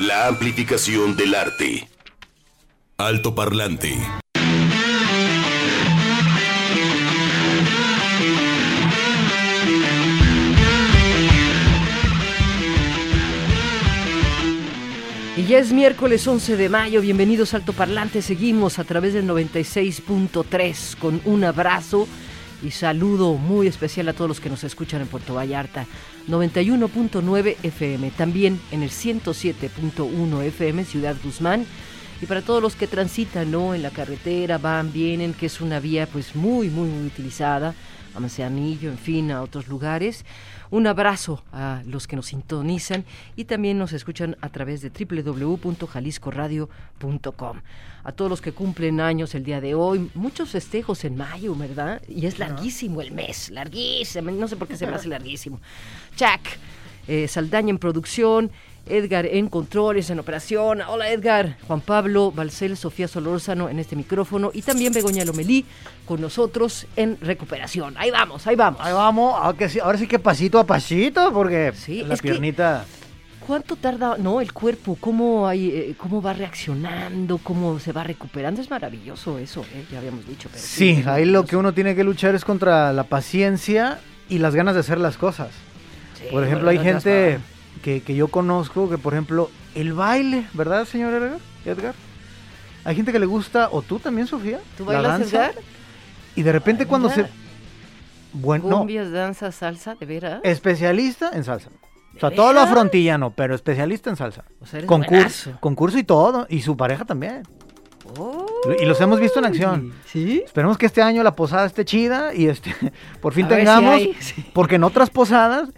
La amplificación del arte. Alto parlante. Y ya es miércoles 11 de mayo, bienvenidos a Alto Parlante, seguimos a través del 96.3 con un abrazo y saludo muy especial a todos los que nos escuchan en Puerto Vallarta, 91.9 FM, también en el 107.1 FM Ciudad Guzmán y para todos los que transitan ¿no? en la carretera, van, vienen, que es una vía pues muy, muy, muy utilizada, a Manzanillo, en fin, a otros lugares. Un abrazo a los que nos sintonizan y también nos escuchan a través de www.jaliscoradio.com. A todos los que cumplen años el día de hoy, muchos festejos en mayo, ¿verdad? Y es larguísimo el mes, larguísimo, no sé por qué se me hace larguísimo. Chuck, eh, Saldaña en producción, Edgar en controles, en operación. Hola Edgar, Juan Pablo, Balcel, Sofía Solórzano en este micrófono y también Begoña Lomelí con nosotros en recuperación. Ahí vamos, ahí vamos. Ahí vamos, ahora sí, ahora sí que pasito a pasito, porque Sí, la que- piernita... ¿Cuánto tarda, no, el cuerpo, cómo, hay, eh, cómo va reaccionando, cómo se va recuperando? Es maravilloso eso, ¿eh? ya habíamos dicho. Pero Sí, ahí lo que uno tiene que luchar es contra la paciencia y las ganas de hacer las cosas. Sí, Por ejemplo, hay bueno, gente. Que, que yo conozco que, por ejemplo, el baile, ¿verdad, señor Edgar? Edgar? Hay gente que le gusta, o tú también, Sofía, ¿Tú la bailas, danza. Edgar? Y de repente cuando se... Bueno, no, Cumbias, danza, salsa, ¿de veras? especialista en salsa. O sea, ¿De todo lo veras? afrontillano, pero especialista en salsa. O sea, Concurso, concurso y todo, y su pareja también. Oh, Y los hemos visto en acción. ¿Sí? Esperemos que este año la posada esté chida y este por fin A si tengamos, hay, sí. porque en otras posadas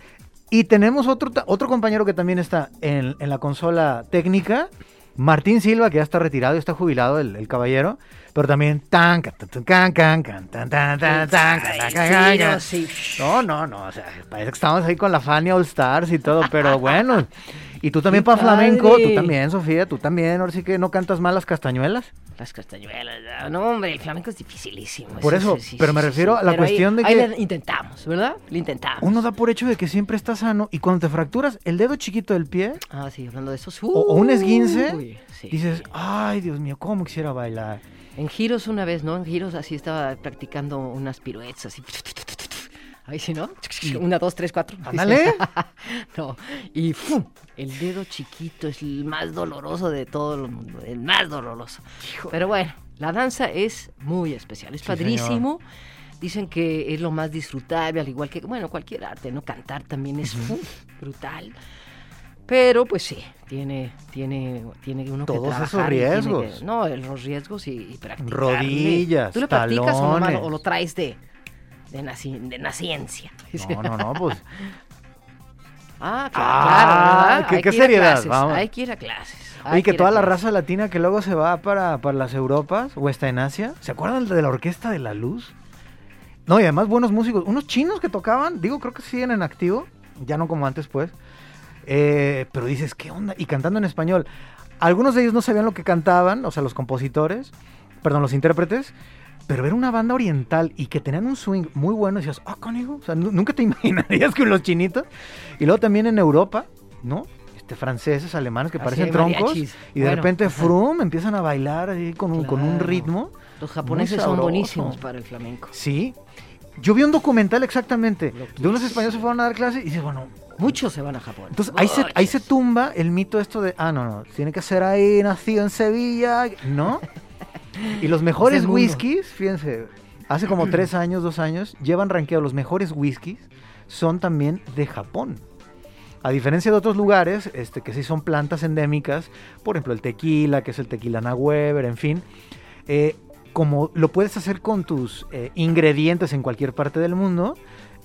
y tenemos otro otro compañero que también está en, en la consola técnica, Martín Silva, que ya está retirado, ya está jubilado el, el caballero, pero también tan can, tan, can, can, tan, tan, tan, tan. No, no, no, o sea, parece que estamos ahí con la Fania All Stars y todo, pero bueno. Y tú también ¡Qué para flamenco, tú también, Sofía, tú también, ahora sí que no cantas mal las castañuelas. Las castañuelas, no hombre, el flamenco es dificilísimo. Por eso, pero me refiero a la ahí- cuestión de ahí que- le intentamos, ¿verdad? Lo intentamos. Uno da por hecho de que siempre está sano y cuando te fracturas el dedo chiquito del pie, Ah, sí, hablando de eso. O- o un esguince, Uy, dices, ay Dios mío, cómo quisiera bailar. En giros una vez, ¿no? En giros así estaba practicando unas piruetas así. Ahí sí, ¿no? Una, dos, tres, cuatro. Ándale. no. Y ¡fum! el dedo chiquito es el más doloroso de todo el mundo. El más doloroso. Pero bueno, la danza es muy especial. Es Sí, padrísimo. Dicen que es lo más disfrutable, al igual que, bueno, cualquier arte, ¿no? Cantar también es brutal. Pero pues sí, tiene, tiene, tiene uno Todos que esos trabajar tiene riesgos. que- no, los riesgos y, y practicar. Rodillas, ¿Tú lo practicas nomás o lo traes de, de, naci- de naciencia? No, no, no, pues Ah, claro, Ah, claro, qué- Hay qué que ir a seriedad, clases, vamos. Hay que ir a clases. hay Oye, que toda la clases. raza latina que luego se va para, para las Europas o está en Asia, ¿se acuerdan de la Orquesta de la Luz? No, y además buenos músicos, unos chinos que tocaban, digo, creo que siguen en activo, ya no como antes pues, Eh, pero dices, ¿qué onda? Y cantando en español. Algunos de ellos no sabían lo que cantaban, o sea, los compositores, perdón, los intérpretes, pero ver una banda oriental y que tenían un swing muy bueno, decías, ah, conigo, o sea, nu- nunca te imaginarías que los chinitos. Y luego también en Europa, ¿no? Este, franceses, alemanes que Así parecen troncos mariachis. y de Bueno, repente, ajá. frum, empiezan a bailar ahí con un, con un Claro. ritmo. Los japoneses son buenísimos para el flamenco. Sí. Yo vi un documental exactamente de unos españoles que fueron a dar clases y dices, bueno, Muchos se van a Japón. entonces ahí se, ahí se tumba el mito esto de, ah, no, no, tiene que ser ahí nacido en Sevilla, ¿no? Y los mejores whiskies, fíjense, hace como tres años, dos años, llevan rankeados los mejores whiskies, son también de Japón. A diferencia de otros lugares, este, que sí son plantas endémicas, por ejemplo el tequila, que es el tequila Weber, en fin, eh, como lo puedes hacer con tus eh, ingredientes en cualquier parte del mundo,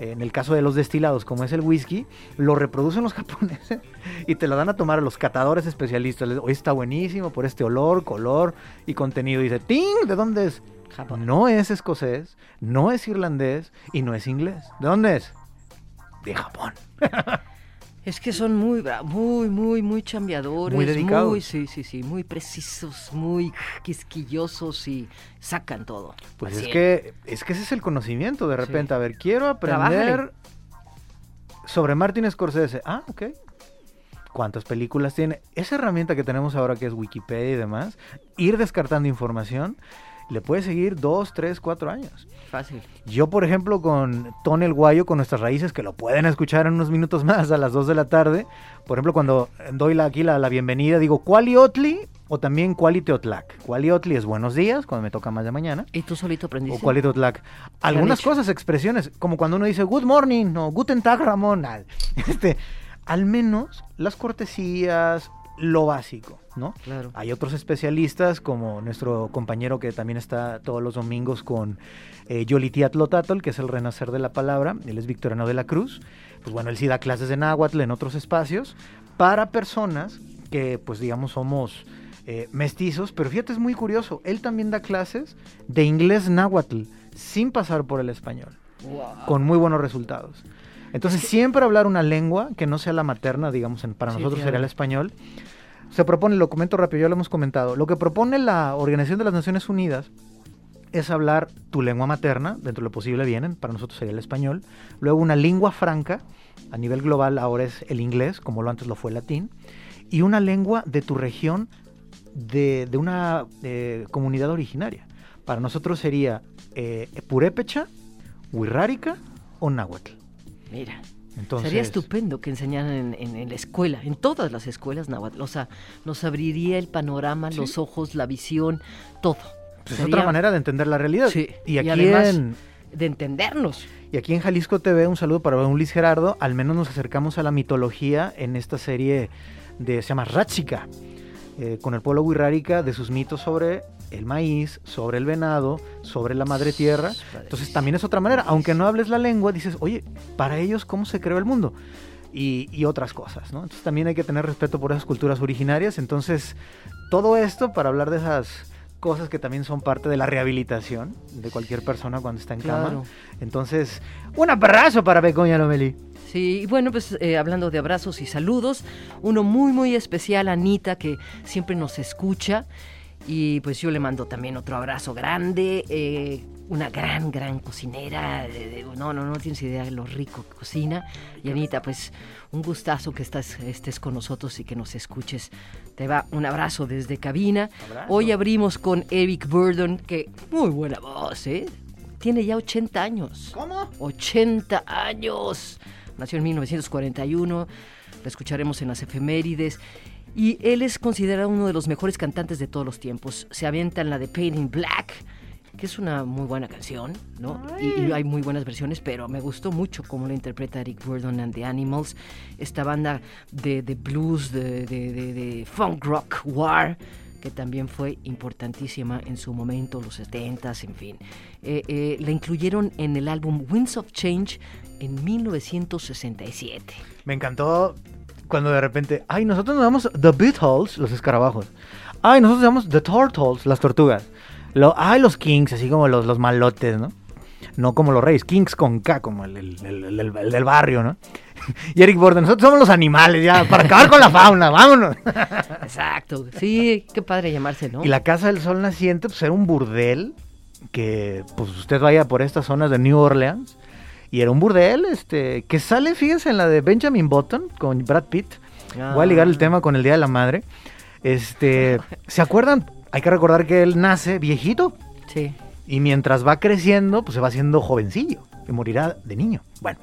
en el caso de los destilados, como es el whisky, lo reproducen los japoneses y te lo dan a tomar a los catadores especialistas. Les- Hoy está buenísimo por este olor, color y contenido. Y dice, ¡ting! ¿De dónde es? Japón. No es escocés, no es irlandés y no es inglés. ¿De dónde es? De Japón. Es que son muy, bra- muy, muy, muy chambeadores. Muy dedicados. Muy, sí, sí, sí, muy precisos, muy quisquillosos y sacan todo. Pues Así es que, es que ese es el conocimiento. De repente, Sí. a ver, quiero aprender Trabájale. sobre Martin Scorsese. Ah, ok. cuántas películas tiene. Esa herramienta que tenemos ahora que es Wikipedia y demás, ir descartando información, le puede seguir dos, tres, cuatro años. Fácil. Yo, por ejemplo, con Tony el Guayo, con nuestras raíces, que lo pueden escuchar en unos minutos más a las 2 de la tarde. Por ejemplo, cuando doy la, aquí la, la bienvenida, digo Cualiotli o también Cualiteotlac. Cualiotli es buenos días, cuando me toca más de mañana. ¿Y tú solito aprendiste? O Cualiteotlac. Algunas cosas, expresiones, como cuando uno dice Good morning o Guten Tag, Ramón. Este, al menos las cortesías, lo básico, ¿no? Claro. Hay otros especialistas, como nuestro compañero que también está todos los domingos con eh, Yolitiatlotatl, que es el renacer de la palabra. Él es Victoriano de la Cruz. Pues bueno, él sí da clases de náhuatl en otros espacios para personas que, pues digamos, somos eh, mestizos. Pero fíjate, es muy curioso. Él también da clases de inglés náhuatl sin pasar por el español Wow. con muy buenos resultados. Entonces, siempre hablar una lengua que no sea la materna, digamos, en- para Sí, nosotros claro. sería el español. Se propone, lo comento rápido, ya lo hemos comentado, lo que propone la Organización de las Naciones Unidas es hablar tu lengua materna, dentro de lo posible vienen, para nosotros sería el español, luego una lengua franca, a nivel global ahora es el inglés, como lo antes lo fue el latín, y una lengua de tu región, de, de una eh, comunidad originaria. Para nosotros sería eh, purépecha, huirrárica o náhuatl. Mira. Entonces, Sería estupendo que enseñaran en, en- en la escuela, en todas las escuelas náhuatl. O sea, nos abriría el panorama, Sí. los ojos, la visión, todo. pues, es otra manera de entender la realidad. Sí, Y y aquí, además- en, De entendernos. y aquí en Jalisco TV, un saludo para un Luis Gerardo, al menos nos acercamos a la mitología en esta serie de, se llama Ratchika, eh, con el pueblo wixárika, de sus mitos sobre el maíz, sobre el venado, sobre la madre tierra. Entonces también es otra manera, aunque no hables la lengua, dices, oye, para ellos, ¿cómo se creó el mundo? Y, y otras cosas, ¿no? Entonces también hay que tener respeto por esas culturas originarias. Entonces, todo esto para hablar de esas cosas que también son parte de la rehabilitación de cualquier persona cuando está en Claro. cama. Entonces, un abrazo para Becoña Lomeli. Sí, y bueno, pues eh, hablando de abrazos y saludos, uno muy, muy especial, Anita, que siempre nos escucha. Y pues yo le mando también otro abrazo grande, eh, una gran, gran cocinera. de- no, no, no tienes idea de lo rico que cocina. Y Anita, pues un gustazo que estás, estés con nosotros y que nos escuches. Te va un abrazo desde cabina. Abrazo. Hoy abrimos con Eric Burdon, que muy buena voz, ¿eh? Tiene ya 80 años. ¿Cómo? 80 años. Nació en 1941. Lo escucharemos en las efemérides. Y él es considerado uno de los mejores cantantes de todos los tiempos. Se avienta en la de Painting Black, que es una muy buena canción, ¿no? Y, y hay muy buenas versiones, pero me gustó mucho cómo lo interpreta Eric Burdon and the Animals. Esta banda de, de blues, de, de- de- de funk rock, War, que también fue importantísima en su momento, los 70s, en fin. Eh, eh, la incluyeron en el álbum Winds of Change en 1967. Me encantó cuando de repente, ay, nosotros nos llamamos The Beatles, los escarabajos. Ay, nosotros nos llamamos The Turtles, las tortugas. Lo, ay, los Kings, así como los, los malotes, ¿no? No como los reyes, Kings con K, como el- el- el del barrio, ¿no? Y Eric Borden, nosotros somos los animales, ya, para acabar con la fauna, vámonos. Exacto. Sí, qué padre llamarse, ¿no? Y la Casa del Sol Naciente, pues era un burdel que, pues usted vaya por estas zonas de New Orleans. Y era un burdel, este, que sale, fíjense, en la de Benjamin Button con Brad Pitt. Voy a ligar el Ah. tema con el Día de la Madre. Este, ¿se acuerdan? Hay que recordar que él nace viejito Sí. y mientras va creciendo, pues se va haciendo jovencillo y morirá de niño. Bueno,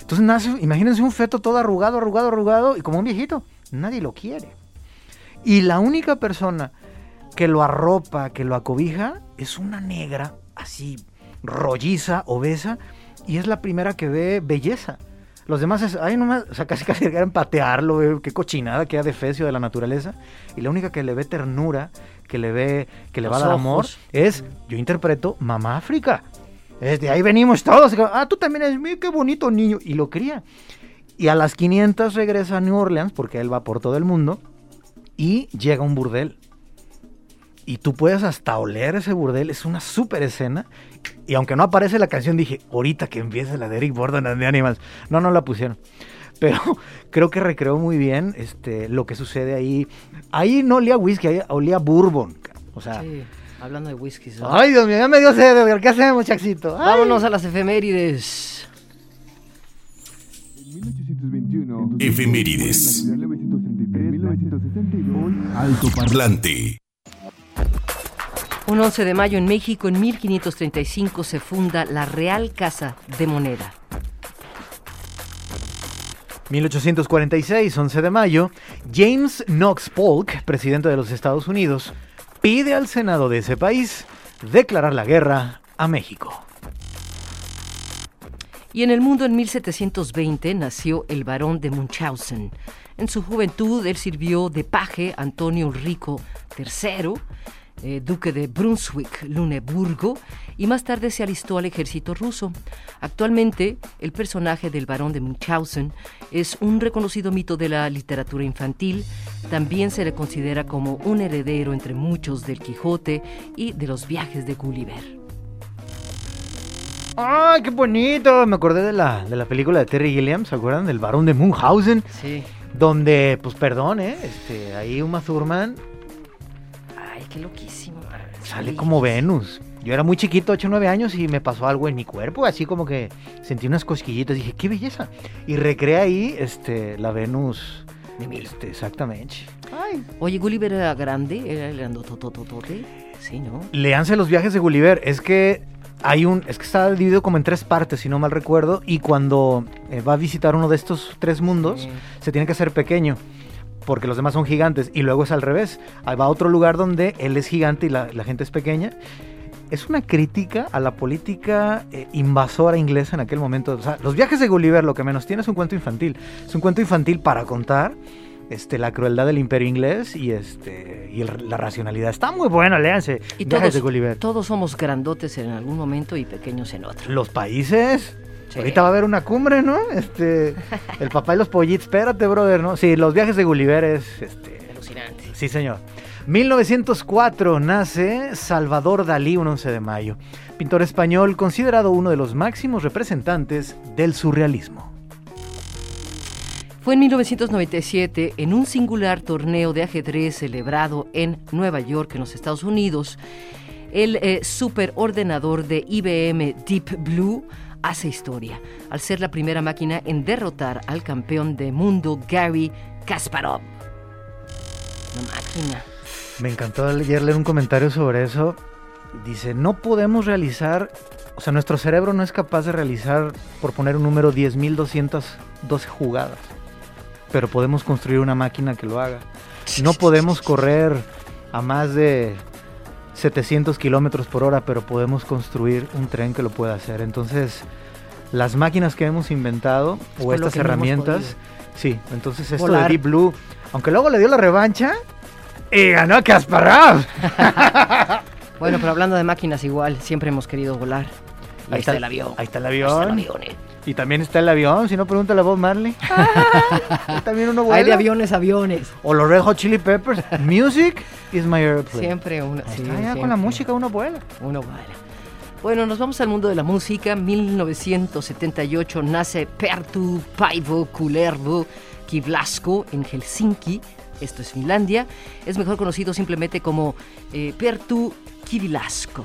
entonces nace, imagínense un feto todo arrugado, arrugado, arrugado y como un viejito. Nadie lo quiere. Y la única persona que lo arropa, que lo acobija, es una negra así rolliza, obesa, y es la primera que ve belleza. Los demás es, ay, nomás, o sea, casi casi quieren patearlo, ve, qué cochinada, qué adefesio de la naturaleza. Y la única que le ve ternura, que le ve, que le va a dar amor, es, yo interpreto Mamá África. Es de ahí venimos todos. Ah, tú también eres, mira qué bonito niño. Y lo cría. Y a las 500 regresa a New Orleans, porque él va por todo el mundo, y llega a un burdel. Y tú puedes hasta oler ese burdel, es una súper escena. Y aunque no aparece la canción, dije, ahorita que empiece la de Eric Borden and the Animals. No, no la pusieron. Pero creo que recreó muy bien este, lo que sucede ahí. Ahí no olía whisky, ahí olía bourbon. O sea, Sí, hablando de whisky. ay Dios mío, ya me dio sed, Edgar. ¿Qué hacemos, Chaxito? Ay. Vámonos a las efemérides. En 1821, Efemérides. en Alto Parlante. Un 11 de mayo en México, en 1535, se funda la Real Casa de Moneda. 1846, 11 de mayo, James Knox Polk, presidente de los Estados Unidos, pide al Senado de ese país declarar la guerra a México. Y en el mundo en 1720 nació el barón de Munchausen. En su juventud él sirvió de paje a Antonio Ulrico III, eh, duque de Brunswick-Luneburgo, y más tarde se alistó al ejército ruso. Actualmente, el personaje del barón de Munchausen es un reconocido mito de la literatura infantil. También se le considera como un heredero entre muchos del Quijote y de los viajes de Gulliver. ¡Ay, qué bonito! Me acordé de la, de la película de Terry Gilliam, ¿se acuerdan? Del barón de Munchausen. Sí. Donde, pues perdón, ¿eh? Este, ahí Uma Thurman Ay, qué loquísimo. Sale como Venus. Yo era muy chiquito, 8 o 9 años, y me pasó algo en mi cuerpo, así como que sentí unas cosquillitas. Dije, qué belleza. Y recrea ahí este, la Venus. Este, exactamente. Ay. Oye, Gulliver era grande, era el grandotototote. Sí, ¿no? Leanse los viajes de Gulliver. Es que hay un. Es que está dividido como en tres partes, si no mal recuerdo. Y cuando eh, va a visitar uno de estos tres mundos, Sí. se tiene que hacer pequeño. Porque los demás son gigantes. Y luego es al revés. Ahí va a otro lugar donde él es gigante y la, la gente es pequeña. Es una crítica a la política eh, invasora inglesa en aquel momento. O sea, los viajes de Gulliver lo que menos tiene es un cuento infantil. Es un cuento infantil para contar este, la crueldad del imperio inglés y, este, y el- la racionalidad. Está muy bueno, léanse. Y Viajes todos, de Gulliver. todos somos grandotes en algún momento y pequeños en otro. Los países. Sí. Ahorita va a haber una cumbre, ¿no? Este, el papá y los pollitos. Espérate, brother, ¿no? Sí, los viajes de Gulliver es, este, Alucinante. sí, señor. 1904 nace Salvador Dalí, un 11 de mayo. Pintor español considerado uno de los máximos representantes del surrealismo. Fue en 1997, en un singular torneo de ajedrez celebrado en Nueva York, en los Estados Unidos, el eh, superordenador de IBM Deep Blue hace historia, al ser la primera máquina en derrotar al campeón de mundo Gary Kasparov. Una máquina. Me encantó ayer leer un comentario sobre eso. Dice, no podemos realizar, o sea, nuestro cerebro no es capaz de realizar, por poner un número, 10.212 jugadas. Pero podemos construir una máquina que lo haga. No podemos correr a más de 700 kilómetros por hora, pero podemos construir un tren que lo pueda hacer. Entonces, las máquinas que hemos inventado Es o estas no herramientas, sí, entonces esto Volar. de Deep Blue, aunque luego le dio la revancha y ganó a Kasparov. Bueno, pero hablando de máquinas igual, siempre hemos querido volar. Ahí, está, el avión. Ahí está el Ahí está avión. el avión, eh. Y también está el avión, si no pregúntale a Bob Marley. Ahí también uno vuela. Hay de aviones aviones. O los Red Hot Chili Peppers. Music is my airplane. Siempre uno. Ahí sí, está, ya con siempre. la música uno vuela. Uno vuela. Bueno, nos vamos al mundo de la música. 1978 nace Pertu Paivo Kullervo Kivlasko en Helsinki. Esto es Finlandia. Es mejor conocido simplemente como eh, Pertu Kivilasko.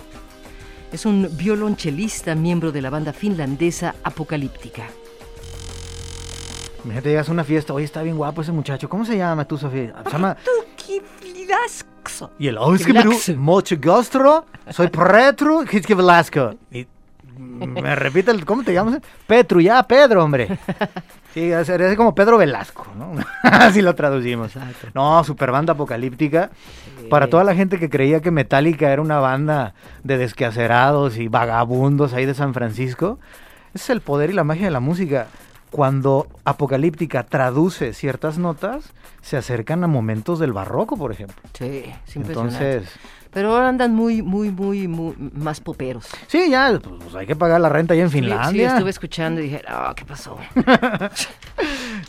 Es un violonchelista, miembro de la banda finlandesa Apocalíptica. Imagínate, llegas a una fiesta. Oye, está bien guapo ese muchacho. ¿Cómo se llama tú, Sofía? Se llama... Y el... Oh, es que mucho gusto. Soy Petru Velasco. Y me repite el... ¿Cómo te llamas? Petru, ya, Pedro, hombre. Sí, sería como Pedro Velasco, ¿no? Así lo traducimos. Exacto. No, super banda apocalíptica. Para toda la gente que creía que Metallica era una banda de desquacerados y vagabundos ahí de San Francisco, ese es el poder y la magia de la música. Cuando Apocalíptica traduce ciertas notas, se acercan a momentos del barroco, por ejemplo. Sí, es impresionante. Entonces, Pero ahora andan muy, muy, muy, muy más poperos. sí, ya, pues, pues, hay que pagar la renta allá en Sí, Sí, Finlandia. estuve escuchando y dije, ah, ¿qué pasó?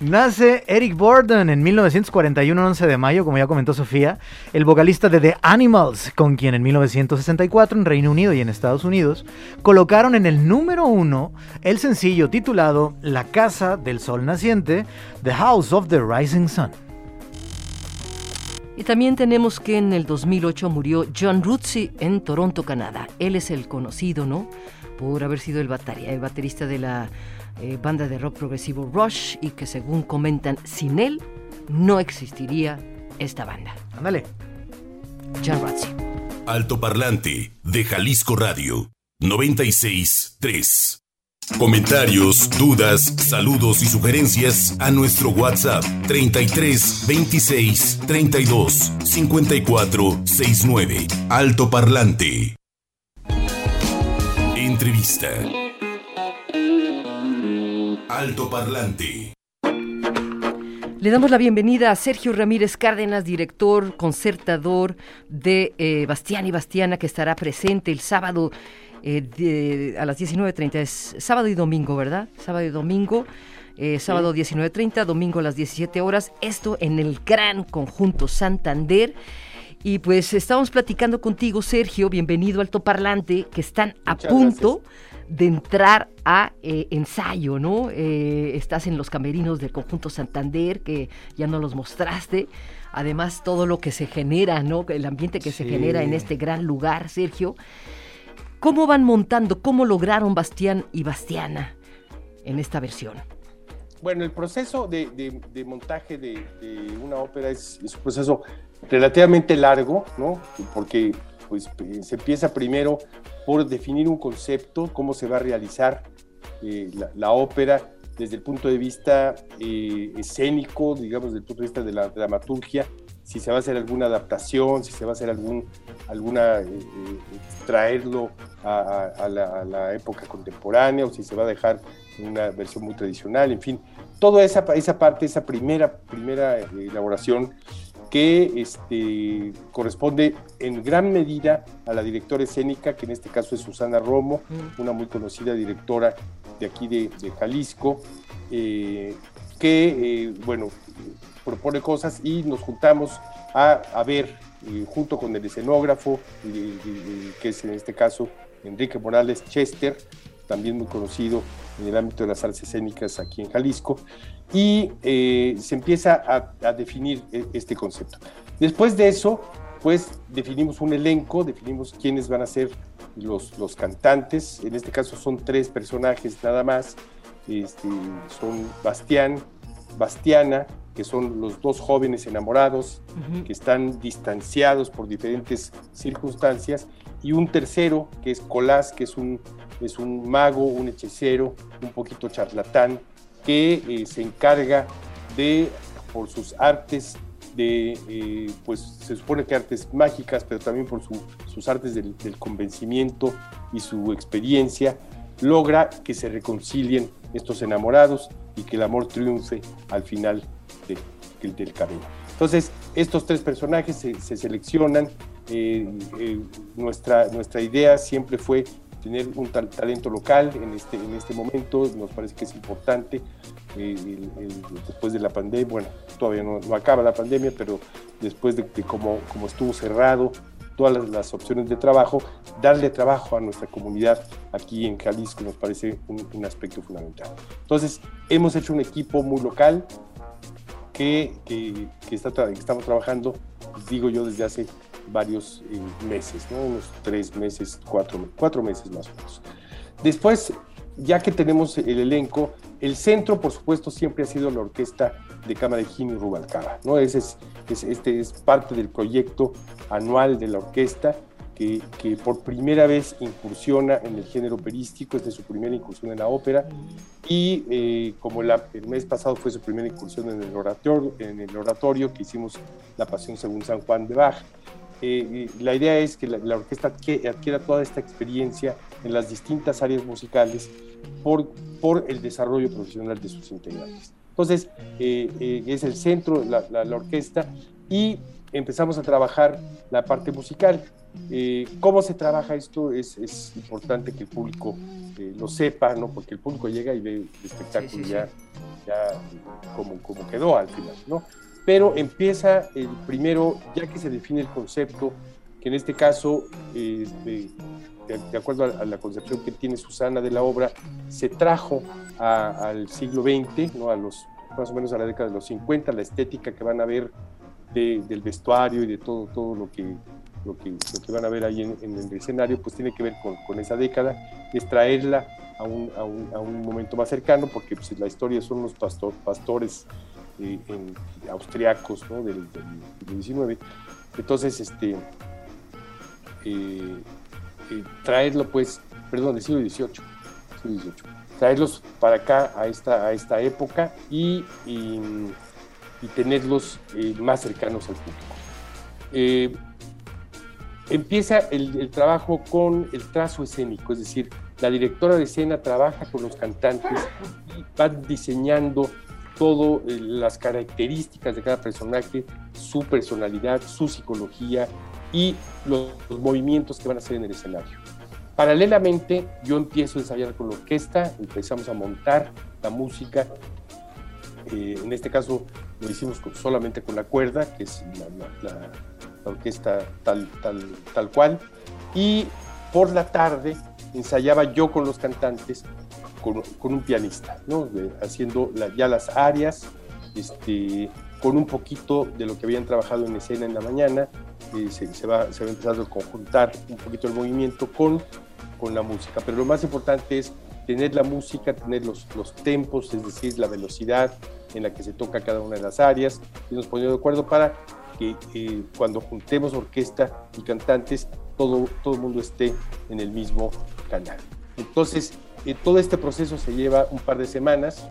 Nace Eric Borden en 1941, 11 de mayo, como ya comentó Sofía, el vocalista de The Animals, con quien en 1964 en Reino Unido y en Estados Unidos colocaron en el número uno el sencillo titulado La Casa del Sol Naciente, The House of the Rising Sun. Y también tenemos que en el 2008 murió John Rutsey en Toronto, Canadá. Él es el conocido, ¿no? Por haber sido el, batería- el baterista de la eh, banda de rock progresivo Rush y que según comentan, sin él no existiría esta banda. Ándale. John Razzi. Alto Parlante de Jalisco Radio 96.3. Comentarios, dudas, saludos y sugerencias a nuestro WhatsApp 33 26 32 54 69. Alto Parlante. Entrevista. Alto Parlante. Le damos la bienvenida a Sergio Ramírez Cárdenas, director, concertador de eh, Bastián y Bastiana, que estará presente el sábado eh, a las 19.30. Es sábado y domingo, ¿verdad? Sábado y domingo. Eh, sábado 19.30, domingo a las 17 horas. Esto en el gran conjunto Santander. Y pues estamos platicando contigo, Sergio. Bienvenido al Toparlante, que están a punto de entrar a eh, ensayo, ¿no? Eh, estás en los camerinos del conjunto Santander, que ya no los mostraste. Además, todo lo que se genera, ¿no? El ambiente que se genera en este gran lugar, Sergio. ¿Cómo van montando? ¿Cómo lograron Bastián y Bastiana en esta versión? Bueno, el proceso de, montaje de, una ópera es, es, un proceso relativamente largo, ¿no? Porque pues, se empieza primero por definir un concepto, cómo se va a realizar eh, la, ópera desde el punto de vista eh, escénico, digamos, desde el punto de vista de la dramaturgia, si se va a hacer alguna adaptación, si se va a hacer algún, alguna, eh, traerlo a, la, época contemporánea o si se va a dejar una versión muy tradicional, en fin, toda esa, esa parte, esa primera, primera elaboración que este, corresponde en gran medida a la directora escénica, que en este caso es Susana Romo, mm. una muy conocida directora de aquí de, Jalisco, eh, que, eh, bueno, propone cosas y nos juntamos a, ver, eh, junto con el escenógrafo, que es en este caso Enrique Morales Chester, también muy conocido en el ámbito de las artes escénicas aquí en Jalisco, y eh, se empieza a, definir e, este concepto. Después de eso, pues definimos un elenco, definimos quiénes van a ser los, los cantantes, en este caso son tres personajes nada más, este, son Bastián, Bastiana, que son los dos jóvenes enamorados, que están distanciados por diferentes circunstancias, y un tercero, que es Colás, que es un, es un mago, un hechicero, un poquito charlatán, que eh, se encarga de, por sus artes, de, eh, pues se supone que artes mágicas, pero también por sus artes del, convencimiento y su experiencia, logra que se reconcilien estos enamorados y que el amor triunfe al final del camino. Entonces, estos tres personajes se, seleccionan. Eh, nuestra, nuestra idea siempre fue tener un talento local en este, en este momento, nos parece que es importante. Eh, después de la pandemia, bueno, todavía no, acaba la pandemia, pero después de que como, como estuvo cerrado todas las, opciones de trabajo, darle trabajo a nuestra comunidad aquí en Jalisco nos parece un, aspecto fundamental. Entonces, hemos hecho un equipo muy local que, que, estamos trabajando, digo yo, desde hace varios eh, meses, ¿no? unos tres meses, cuatro, cuatro meses más o menos. Después, ya que tenemos el elenco, el centro, por supuesto, siempre ha sido la orquesta de cámara de Jimmy Rubalcaba. ¿no? Ese es, este es parte del proyecto anual de la orquesta que, que, por primera vez incursiona en el género operístico, esta es su primera incursión en la ópera, y eh, como el mes pasado fue su primera incursión en el, oratorio, en el oratorio que hicimos La Pasión según San Juan de Bach, eh, la idea es que la, orquesta adquiera toda esta experiencia en las distintas áreas musicales por, por el desarrollo profesional de sus integrantes. Entonces, eh, eh, es el centro, la, la, orquesta, y empezamos a trabajar la parte musical. ¿Cómo se trabaja esto? Es, es importante que el público lo sepa, ¿no? porque el público llega y ve el espectáculo ya, ya como, como quedó al final. ¿no? Pero empieza el primero, ya que se define el concepto, que en este caso, este, de, acuerdo a, la concepción que tiene Susana de la obra, se trajo al siglo XX, ¿no? a los, más o menos a la década de los 50, la estética que van a ver del vestuario y de todo, todo lo, que, lo, que, que van a ver ahí en, el escenario, pues tiene que ver con, con esa década, es traerla a un, a un, a un momento más cercano, porque pues, la historia son los pastor, pastores eh, austriacos del, 19. Entonces, este, eh, eh, traerlo, pues, perdón, del siglo XVIII, traerlos para acá a esta, a esta época y, y, tenerlos más cercanos al público. empieza el, trabajo con el trazo escénico, es decir, la directora de escena trabaja con los cantantes y va diseñando todas eh, las características de cada personaje, su personalidad, su psicología y los, movimientos que van a hacer en el escenario. Paralelamente, yo empiezo a ensayar con la orquesta, empezamos a montar la música. Eh, en este caso lo hicimos solamente con la cuerda, que es la, orquesta tal, tal, tal cual. Y por la tarde ensayaba yo con los cantantes con, un pianista, ¿no? haciendo ya las áreas, este, con un poquito de lo que habían trabajado en escena en la mañana, se, se, va, se va empezando a conjuntar un poquito el movimiento con, con la música. Pero lo más importante es tener la música, tener los, los tempos, es decir, la velocidad en la que se toca cada una de las áreas, y nos ponemos de acuerdo para que eh, cuando juntemos orquesta y cantantes, todo, todo el mundo esté en el mismo canal. Entonces, eh, todo este proceso se lleva un par de semanas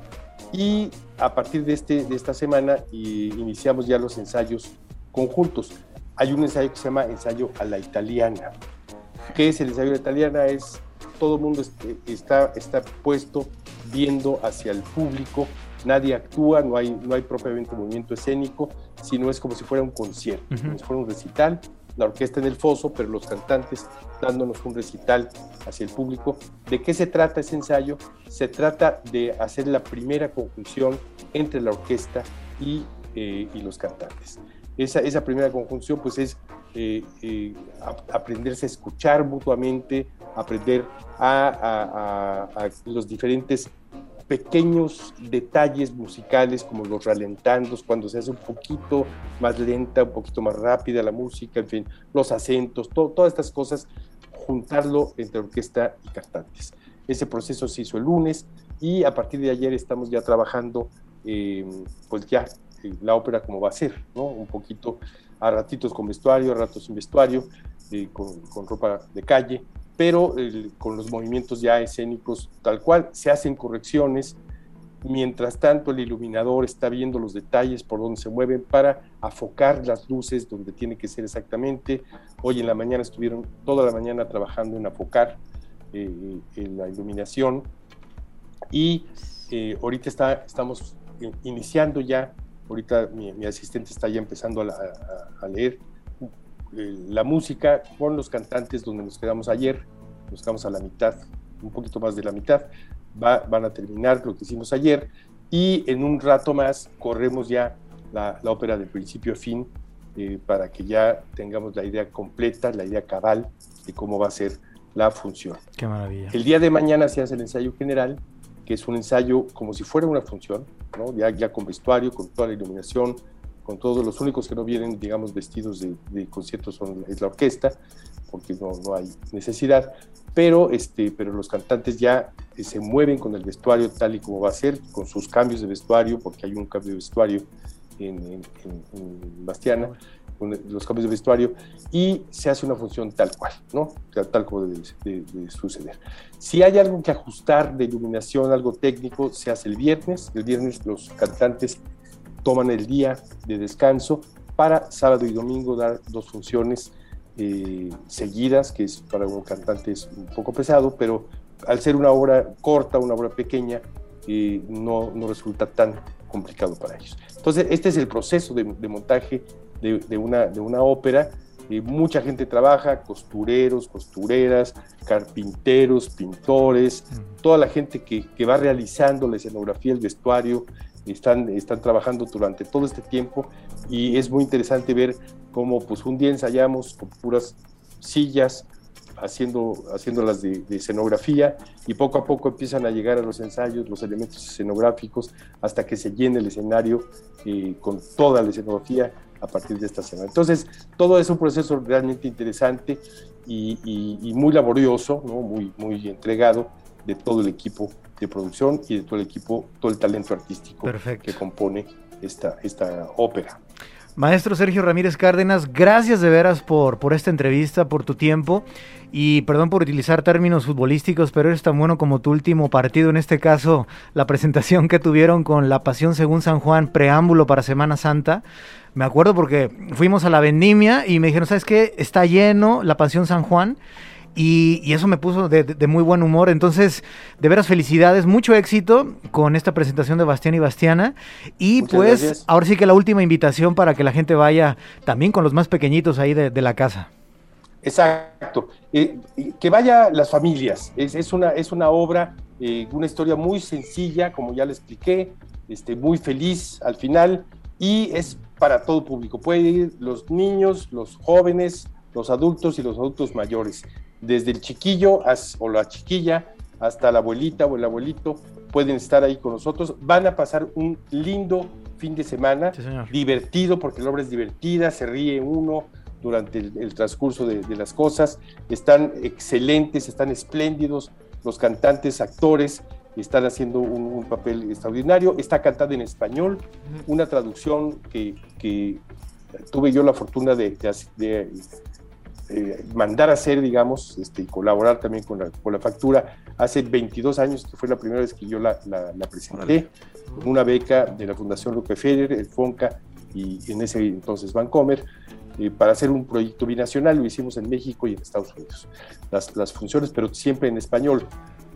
y a partir de, este, de esta semana iniciamos ya los ensayos conjuntos. Hay un ensayo que se llama ensayo a la italiana. ¿Qué es el ensayo a la italiana? Es todo el mundo está, está puesto viendo hacia el público, nadie actúa, no hay, no hay propiamente movimiento escénico, sino es como si fuera un concierto, como si fuera un recital la orquesta en el foso, pero los cantantes dándonos un recital hacia el público. ¿De qué se trata ese ensayo? Se trata de hacer la primera conjunción entre la orquesta y, eh, los cantantes. Esa, esa, primera conjunción pues es eh, eh, aprenderse a escuchar mutuamente, aprender a los diferentes pequeños detalles musicales como los ralentandos, cuando se hace un poquito más lenta, un poquito más rápida la música, en fin, los acentos, todas estas cosas, juntarlo entre orquesta y cantantes. Ese proceso se hizo el lunes y a partir de ayer estamos ya trabajando, em, pues ya eh, la ópera como va a ser, ¿no? Un poquito a ratitos con vestuario, a ratos sin vestuario, eh, con, con ropa de calle, pero con los movimientos ya escénicos tal cual, se hacen correcciones. Mientras tanto, el iluminador está viendo los detalles por donde se mueven para afocar las luces donde tiene que ser exactamente. Hoy en la mañana estuvieron toda la mañana trabajando en afocar eh, en la iluminación y eh, ahorita está, estamos iniciando ya, ahorita mi, asistente está ya empezando a leer eh, la música con los cantantes donde nos quedamos ayer, nos quedamos a la mitad, un poquito más de la mitad, van a terminar lo que hicimos ayer y en un rato más corremos ya la, ópera de principio a fin eh, para que ya tengamos la idea completa, la idea cabal de cómo va a ser la función. Qué maravilla. El día de mañana se hace el ensayo general, que es un ensayo como si fuera una función, ¿no? ya, ya con vestuario, con toda la iluminación, con todos los únicos que no vienen, digamos, vestidos de, de conciertos son, es la orquesta, porque no, no, hay necesidad, pero, este, pero los cantantes ya eh, se mueven con el vestuario tal y como va a ser, con sus cambios de vestuario, porque hay un cambio de vestuario en, Bastiana, los cambios de vestuario, y se hace una función tal cual, ¿no? Tal como debe de, suceder. Si hay algo que ajustar de iluminación, algo técnico, se hace el viernes. El viernes los cantantes toman el día de descanso para sábado y domingo dar dos funciones eh, seguidas, que es para un cantante es un poco pesado, pero al ser una obra corta, una obra pequeña, eh, no, no, resulta tan complicado para ellos. Entonces, este es el proceso de, montaje de, una, de una ópera. Eh, mucha gente trabaja, costureros, costureras, carpinteros, pintores, toda la gente que, que va realizando la escenografía, el vestuario, están, están trabajando durante todo este tiempo y es muy interesante ver cómo pues un día ensayamos con puras sillas, haciendo, haciéndolas de, escenografía y poco a poco empiezan a llegar a los ensayos los elementos escenográficos hasta que se llene el escenario eh, con toda la escenografía a partir de esta semana. Entonces, todo es un proceso realmente interesante y, muy laborioso, ¿no? muy, muy entregado de todo el equipo de producción y de todo el equipo, todo el talento artístico que compone esta, esta ópera. Maestro Sergio Ramírez Cárdenas, gracias de veras por, por esta entrevista, por tu tiempo y perdón por utilizar términos futbolísticos, pero eres tan bueno como tu último partido, en este caso la presentación que tuvieron con La Pasión según San Juan, preámbulo para Semana Santa. Me acuerdo porque fuimos a la vendimia y me dijeron, ¿sabes qué? Está lleno La Pasión San Juan y, eso me puso de, muy buen humor. Entonces, de veras felicidades, mucho éxito con esta presentación de Bastián y Bastiana. Y pues, ahora sí que la última invitación para que la gente vaya también con los más pequeñitos ahí de, la casa. Exacto. Eh, que vaya las familias. Es, una, es una obra, eh, una historia muy sencilla, como ya le expliqué, este, muy feliz al final, y es para todo público. Pueden ir los niños, los jóvenes, los adultos y los adultos mayores desde el chiquillo o la chiquilla hasta la abuelita o el abuelito pueden estar ahí con nosotros. Van a pasar un lindo fin de semana, divertido, porque la obra es divertida, se ríe uno durante el, transcurso de, las cosas. Están excelentes, están espléndidos los cantantes, actores, están haciendo un, papel extraordinario. Está cantada en español, una traducción que, tuve yo la fortuna de, de eh, mandar a hacer, digamos, este, y colaborar también con la, con la, factura. Hace 22 años, que fue la primera vez que yo la, la, presenté, con una beca de la Fundación Rockefeller, el FONCA y en ese entonces Vancomer, eh, para hacer un proyecto binacional. Lo hicimos en México y en Estados Unidos. Las, las funciones, pero siempre en español.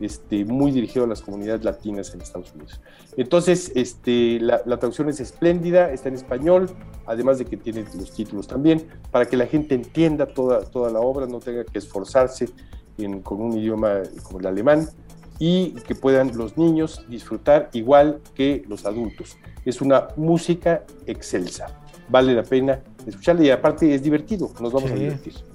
Este, muy dirigido a las comunidades latinas en Estados Unidos. Entonces, este, la, traducción es espléndida, está en español, además de que tiene los títulos también, para que la gente entienda toda, toda la obra, no tenga que esforzarse con un idioma como el alemán y que puedan los niños disfrutar igual que los adultos. Es una música excelsa, vale la pena escucharla y aparte es divertido, nos vamos a divertir.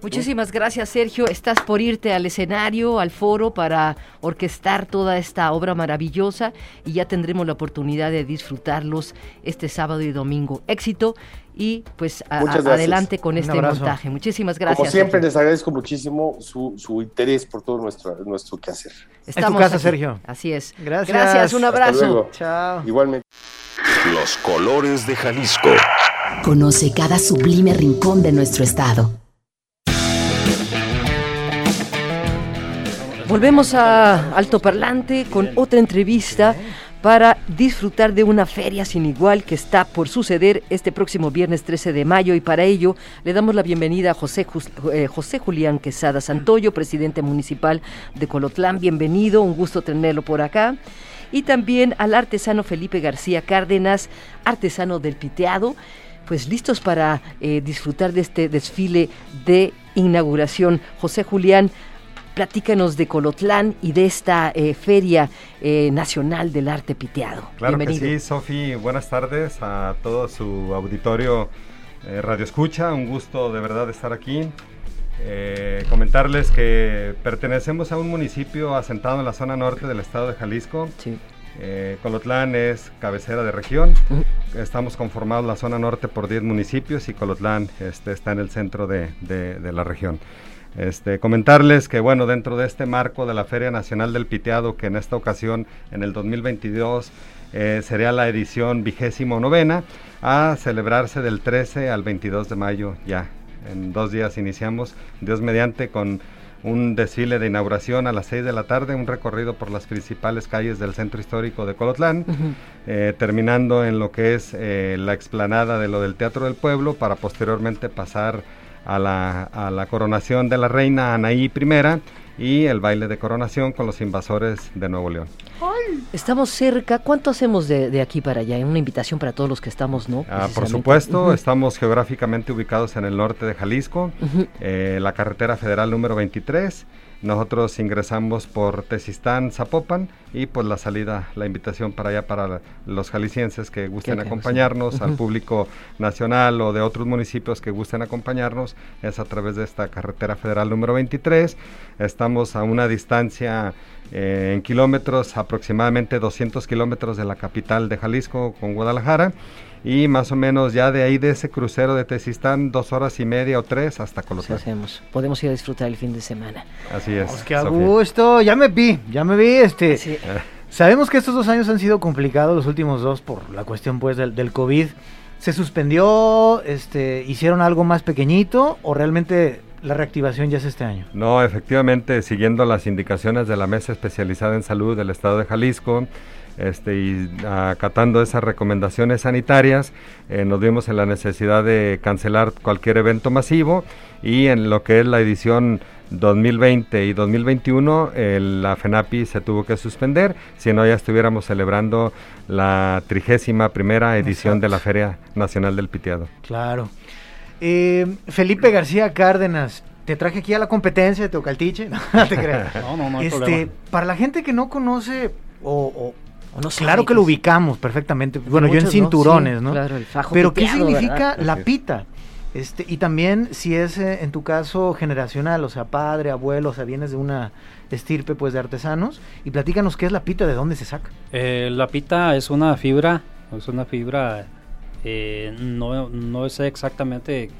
Muchísimas gracias, Sergio. Estás por irte al escenario, al foro, para orquestar toda esta obra maravillosa y ya tendremos la oportunidad de disfrutarlos este sábado y domingo. Éxito y pues adelante con este montaje. Muchísimas gracias. Como siempre, les agradezco muchísimo su, interés por todo nuestro, nuestro quehacer. Estamos en tu casa, Sergio. Así es. Gracias. Gracias, un abrazo. Chao. Igualmente. Los colores de Jalisco. Conoce cada sublime rincón de nuestro estado. Volvemos a Alto Parlante con otra entrevista para disfrutar de una feria sin igual que está por suceder este próximo viernes 13 de mayo y para ello le damos la bienvenida a José, eh, José Julián Quesada Santoyo, presidente municipal de Colotlán. Bienvenido, un gusto tenerlo por acá. Y también al artesano Felipe García Cárdenas, artesano del piteado pues listos para eh, disfrutar de este desfile de inauguración. José Julián, platícanos de Colotlán y de esta eh, Feria eh, Nacional del Arte Piteado. Claro que sí, Sofi, buenas tardes a todo su auditorio eh, Radio Escucha, un gusto de verdad estar aquí. comentarles que pertenecemos a un municipio asentado en la zona norte del estado de Jalisco. Sí. Colotlán es cabecera de región. Estamos conformados la zona norte por 10 municipios y Colotlán este, está en el centro de, de la región. Este, comentarles que, bueno, dentro de este marco de la Feria Nacional del Piteado, que en esta ocasión, en el 2022, eh, sería la edición vigésimo novena, a celebrarse del 13 al 22 de mayo ya. En dos días iniciamos, Dios mediante, con un desfile de inauguración a las 6 de la tarde, un recorrido por las principales calles del centro histórico de Colotlán, eh, terminando en lo que es eh, la explanada de lo del Teatro del Pueblo, para posteriormente pasar a la, a la coronación de la reina Anaí I y el baile de coronación con los invasores de Nuevo León. Estamos cerca, ¿cuánto hacemos de, aquí para allá? Una invitación para todos los que estamos, ¿no? Ah, por supuesto, estamos geográficamente ubicados en el norte de Jalisco, eh, la carretera federal número 23 nosotros ingresamos por Tesistán, Zapopan y pues la salida, la invitación para allá para los jaliscienses que gusten acompañarnos, al público nacional o de otros municipios que gusten acompañarnos, es a través de esta carretera federal número 23. Estamos a una distancia eh, en kilómetros, aproximadamente 200 kilómetros de la capital de Jalisco con Guadalajara y más o menos ya de ahí de ese crucero de Tesistán, dos horas y media o tres hasta Colotlán. hacemos. Podemos ir a disfrutar el fin de semana. Así es. Pues qué a gusto, ya me vi, ya me vi este. Sabemos que estos dos años han sido complicados, los últimos dos por la cuestión pues del, del COVID. ¿Se suspendió, este, hicieron algo más pequeño o realmente la reactivación ya es este año? No, efectivamente, siguiendo las indicaciones de la Mesa Especializada en Salud del Estado de Jalisco, este, y acatando esas recomendaciones sanitarias, eh, nos vimos en la necesidad de cancelar cualquier evento masivo y en lo que es la edición 2020 y 2021 la FENAPI se tuvo que suspender, si no ya estuviéramos celebrando la trigésima primera edición de la Feria Nacional del Piteado. Claro. Eh, Felipe García Cárdenas, te traje aquí a la competencia de Teocaltiche. No, te creas. no, no, no. Este, para la gente que no conoce o, no claro que lo ubicamos perfectamente. Bueno, yo en cinturones, ¿no? Claro, el fajo Pero ¿qué significa ¿verdad? la pita? Este, y también si es eh, en tu caso generacional, o sea, padre, abuelo, o sea, vienes de una estirpe pues de artesanos y platícanos qué es la pita, de dónde se saca. Eh, la pita es una fibra, es una fibra, eh, no, no sé exactamente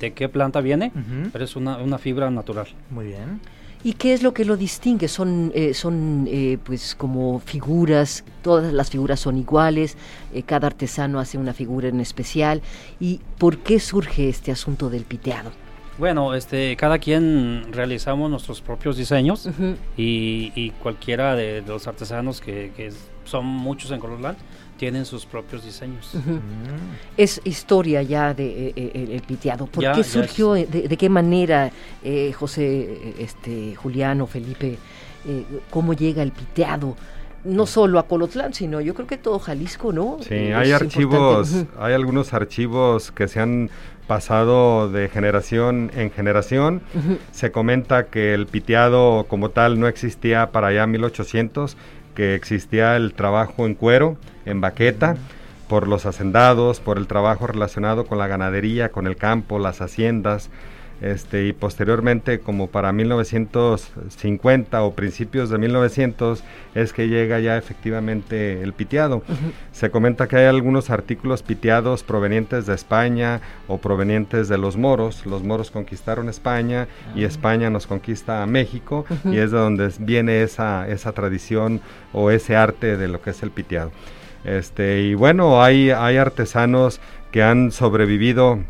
de qué planta viene, Ujú. pero es una, una fibra natural. Muy bien. ¿Y qué es lo que lo distingue? Son, eh, son eh, pues como figuras, todas las figuras son iguales, eh, cada artesano hace una figura en especial. ¿Y por qué surge este asunto del piteado? Bueno, este, cada quien realizamos nuestros propios diseños Ujú. y, y cualquiera de, de los artesanos que, que son muchos en Colorland tienen sus propios diseños. Mm. Es historia ya de eh, eh, el piteado. ¿Por Ya- qué surgió? De, de qué manera, eh, José, este, Julián o Felipe, eh, cómo llega el piteado? No solo a Colotlán, sino yo creo que todo Jalisco, ¿no? Sí, Eh, hay es archivos, importante. Hay algunos archivos que se han pasado de generación en generación. Ujú. Se comenta que el piteado como tal no existía para allá 1800, que existía el trabajo en cuero, en baqueta, por los hacendados, por el trabajo relacionado con la ganadería, con el campo, las haciendas. Este, y posteriormente, como para 1950 o principios de 1900, es que llega ya efectivamente el piteado. Se comenta que hay algunos artículos piteados provenientes de España o provenientes de los moros. Los moros conquistaron España y España nos conquista a México y es de donde viene esa, esa tradición o ese arte de lo que es el piteado. Este, y bueno, hay, hay artesanos que han sobrevivido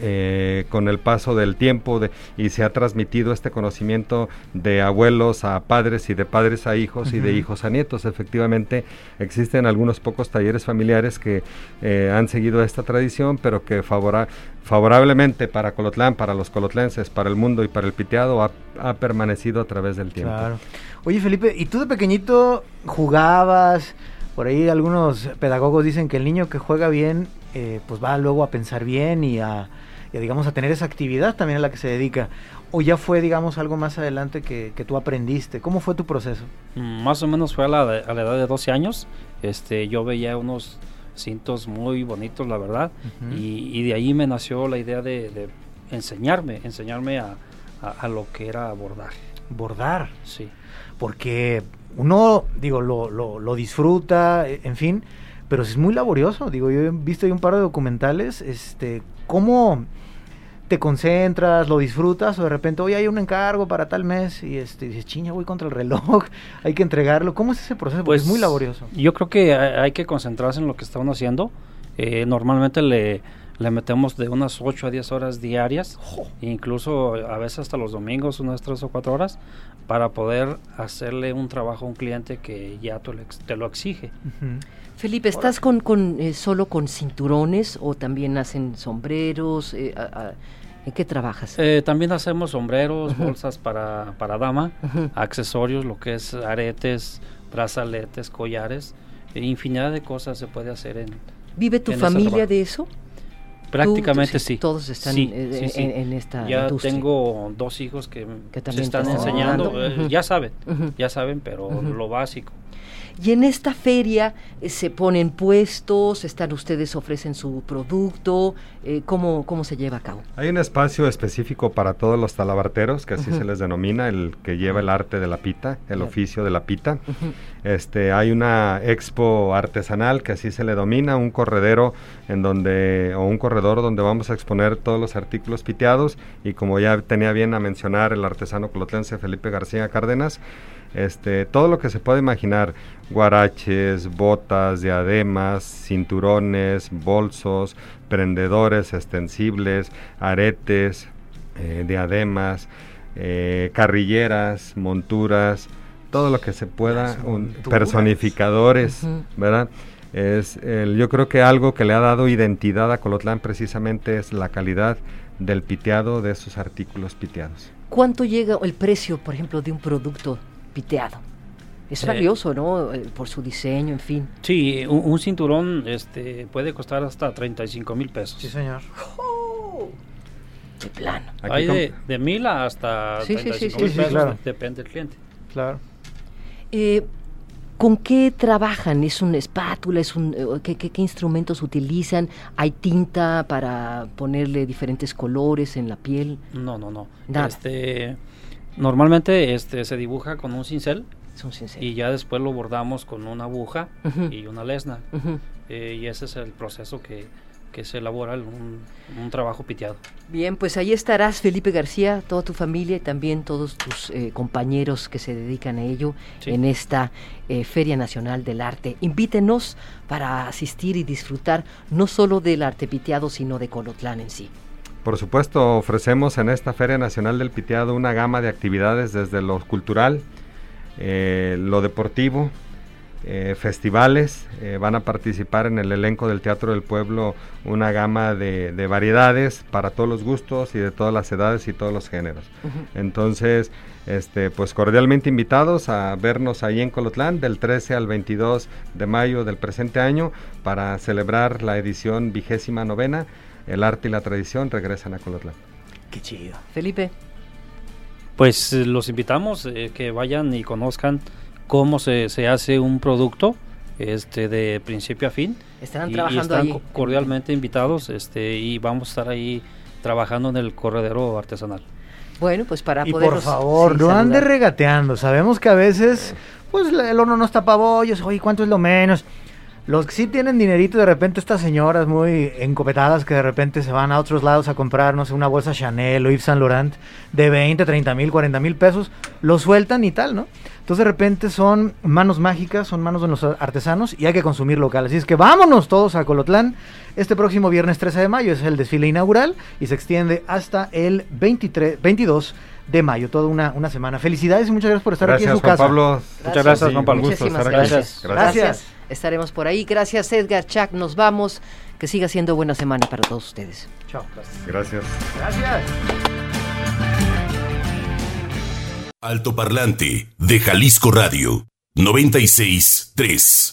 eh, con el paso del tiempo de- y se ha transmitido este conocimiento de abuelos a padres y de padres a hijos y de hijos a nietos. Efectivamente, existen algunos pocos talleres familiares que eh, han seguido esta tradición, pero que favora- favorablemente para Colotlán, para los colotlenses, para el mundo y para el piteado ha, ha permanecido a través del tiempo. Claro. Oye, Felipe, ¿y tú de pequeñito jugabas? Por ahí algunos pedagogos dicen que el niño que juega bien, eh, pues va luego a pensar bien y a, y a, digamos, a tener esa actividad también a la que se dedica. ¿O ya fue, digamos, algo más adelante que, que tú aprendiste? ¿Cómo fue tu proceso? Mm, Más o menos fue a la, a la edad de 12 años. Este, yo veía unos cintos muy bonitos, la verdad. Y, y de ahí me nació la idea de, de enseñarme, enseñarme a, a- a lo que era bordar. Bordar. Sí. Porque uno, digo, lo, lo, lo disfruta, eh, en fin, pero es muy laborioso. Digo, yo he visto ahí un par de documentales, este, cómo te concentras, lo disfrutas, o de repente, hoy hay un encargo para tal mes, y este, dices, chiña, voy contra el reloj, hay que entregarlo. ¿Cómo es ese proceso? Porque es muy laborioso. Yo creo que hay, que concentrarse en lo que están haciendo. Eh, normalmente le, le metemos de unas 8 a 10 horas diarias, incluso a veces hasta los domingos, unas 3 o 4 horas, para poder hacerle un trabajo a un cliente que ya te lo, ex- te lo exige. Ujú. Felipe, ¿estás con, con, eh, solo con cinturones o también hacen sombreros? Eh, a- a- ¿En qué trabajas? Eh, también hacemos sombreros, bolsas para, para dama, accesorios, lo que es aretes, brazaletes, collares, e infinidad de cosas se puede hacer en ¿Vive tu en familia de eso? Prácticamente Tú- sí. Todos están Sí, sí, en, sí. en esta Ya industria. tengo dos hijos que, Que se también están enseñando, eh, ya saben, ya saben, pero lo básico. Y en esta feria eh, se ponen puestos, están ustedes ofrecen su producto, eh, ¿cómo, ¿cómo se lleva a cabo? Hay un espacio específico para todos los talabarteros, que así se les denomina, el que lleva el arte de la pita, el Claro. oficio de la pita. Este, hay una expo artesanal que así se le domina, un corredero en donde o un corredor donde vamos a exponer todos los artículos piteados y como ya tenía bien a mencionar el artesano colotlense Felipe García Cárdenas, este, todo lo que se puede imaginar, guaraches, botas, diademas, cinturones, bolsos, prendedores extensibles, aretes, eh, diademas, eh, carrilleras, monturas, todo lo que se pueda, un- personificadores. ¿verdad? Es el- yo creo que algo que le ha dado identidad a Colotlán precisamente es la calidad del piteado de sus artículos piteados. ¿Cuánto llega el precio, por ejemplo, de un producto piteado? Es Eh, valioso, ¿no? Eh, Por su diseño, en fin. Sí, un, un cinturón este, puede costar hasta 35 mil pesos. Sí, señor. De plano. Aquí Hay de, de mil hasta Sí, sí, sí, 35 sí, mil sí, pesos, claro. de- depende del cliente. Claro. Eh, ¿Con qué trabajan? ¿Es una espátula? ¿Es un, eh, ¿qué, qué, qué instrumentos utilizan? ¿Hay tinta para ponerle diferentes colores en la piel? No, no, no. Nada. Este, normalmente este, se dibuja con un cincel y ya después lo bordamos con una aguja y una lesna. Eh, y ese es el proceso que, que se elabora en un, un trabajo piteado. Bien, pues ahí estarás, Felipe García, toda tu familia y también todos tus eh, compañeros que se dedican a ello Sí. en esta eh, Feria Nacional del Arte. Invítenos para asistir y disfrutar no solo del arte piteado, sino de Colotlán en sí. Por supuesto, ofrecemos en esta Feria Nacional del Piteado una gama de actividades desde lo cultural, eh, lo deportivo, eh, festivales. eh, van a participar en el elenco del Teatro del Pueblo una gama de, de variedades para todos los gustos y de todas las edades y todos los géneros. Entonces, este, pues cordialmente invitados a vernos ahí en Colotlán del 13 al 22 de mayo del presente año para celebrar la edición vigésima novena. El arte y la tradición regresan a Colotlán. Qué chido. Felipe, Pues eh, los invitamos eh, que vayan y conozcan cómo se, se hace un producto este, de principio a fin. estarán y, y trabajando están ahí. co- cordialmente invitados este, y vamos a estar ahí trabajando en el corredero artesanal. Bueno, pues para Y por favor, sí, no ande saludar. regateando. Sabemos que a veces, pues la- el horno no está para bollos. Oye, ¿cuánto es lo menos? Los que sí tienen dinerito, de repente estas señoras muy encopetadas que de repente se van a otros lados a comprar, no sé, una bolsa Chanel o Yves Saint Laurent de 20, 30 mil, 40 mil pesos, lo sueltan y tal, ¿no? Entonces de repente son manos mágicas, son manos de los artesanos y hay que consumir local. Así es que vámonos todos a Colotlán. Este próximo viernes 13 de mayo es el desfile inaugural y se extiende hasta el 23, 22 de mayo, toda una, una semana. Felicidades y muchas gracias por estar aquí en Gracias su Juan casa. Pablo. Muchas gracias, Sí, Juan Pablo. un gusto Muchísimas estar aquí. gracias. Gracias. Gracias. Estaremos por ahí. Gracias, Edgar Chuck. Nos vamos. Que siga siendo buena semana para todos ustedes. Chao. Gracias. Gracias. Altoparlante de Jalisco Radio 96 3.